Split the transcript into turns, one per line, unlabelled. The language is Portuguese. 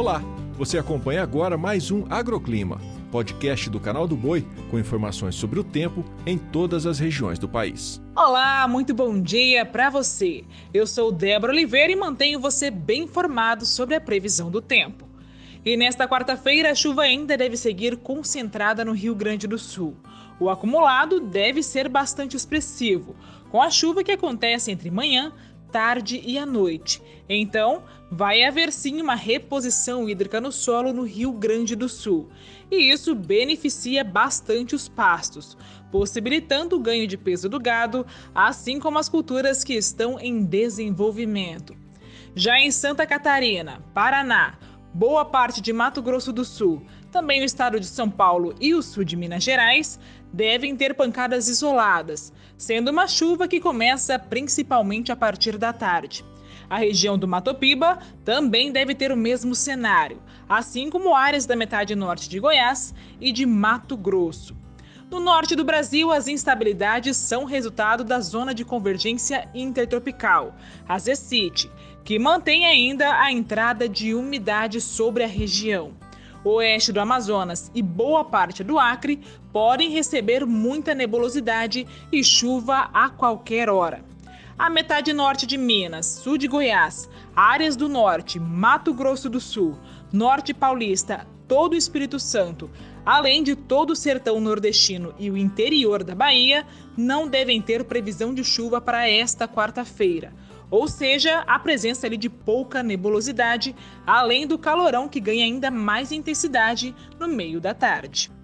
Olá, você acompanha agora mais um Agroclima, podcast do canal do Boi com informações sobre o tempo em todas as regiões do país.
Olá, muito bom dia para você. Eu sou Débora Oliveira e mantenho você bem informado sobre a previsão do tempo. E nesta quarta-feira, a chuva ainda deve seguir concentrada no Rio Grande do Sul. O acumulado deve ser bastante expressivo, com a chuva que acontece entre manhã, tarde e à noite. Então, vai haver sim uma reposição hídrica no solo no Rio Grande do Sul. E isso beneficia bastante os pastos, possibilitando o ganho de peso do gado, assim como as culturas que estão em desenvolvimento. Já em Santa Catarina, Paraná, boa parte de Mato Grosso do Sul, também o estado de São Paulo e o sul de Minas Gerais devem ter pancadas isoladas, sendo uma chuva que começa principalmente a partir da tarde. A região do Mato Piba também deve ter o mesmo cenário, assim como áreas da metade norte de Goiás e de Mato Grosso. No norte do Brasil, as instabilidades são resultado da zona de convergência intertropical, a ZECIT, que mantém ainda a entrada de umidade sobre a região. O oeste do Amazonas e boa parte do Acre podem receber muita nebulosidade e chuva a qualquer hora. A metade norte de Minas, sul de Goiás, áreas do norte, Mato Grosso do Sul, norte paulista, todo o Espírito Santo, além de todo o sertão nordestino e o interior da Bahia, não devem ter previsão de chuva para esta quarta-feira. Ou seja, a presença ali de pouca nebulosidade, além do calorão que ganha ainda mais intensidade no meio da tarde.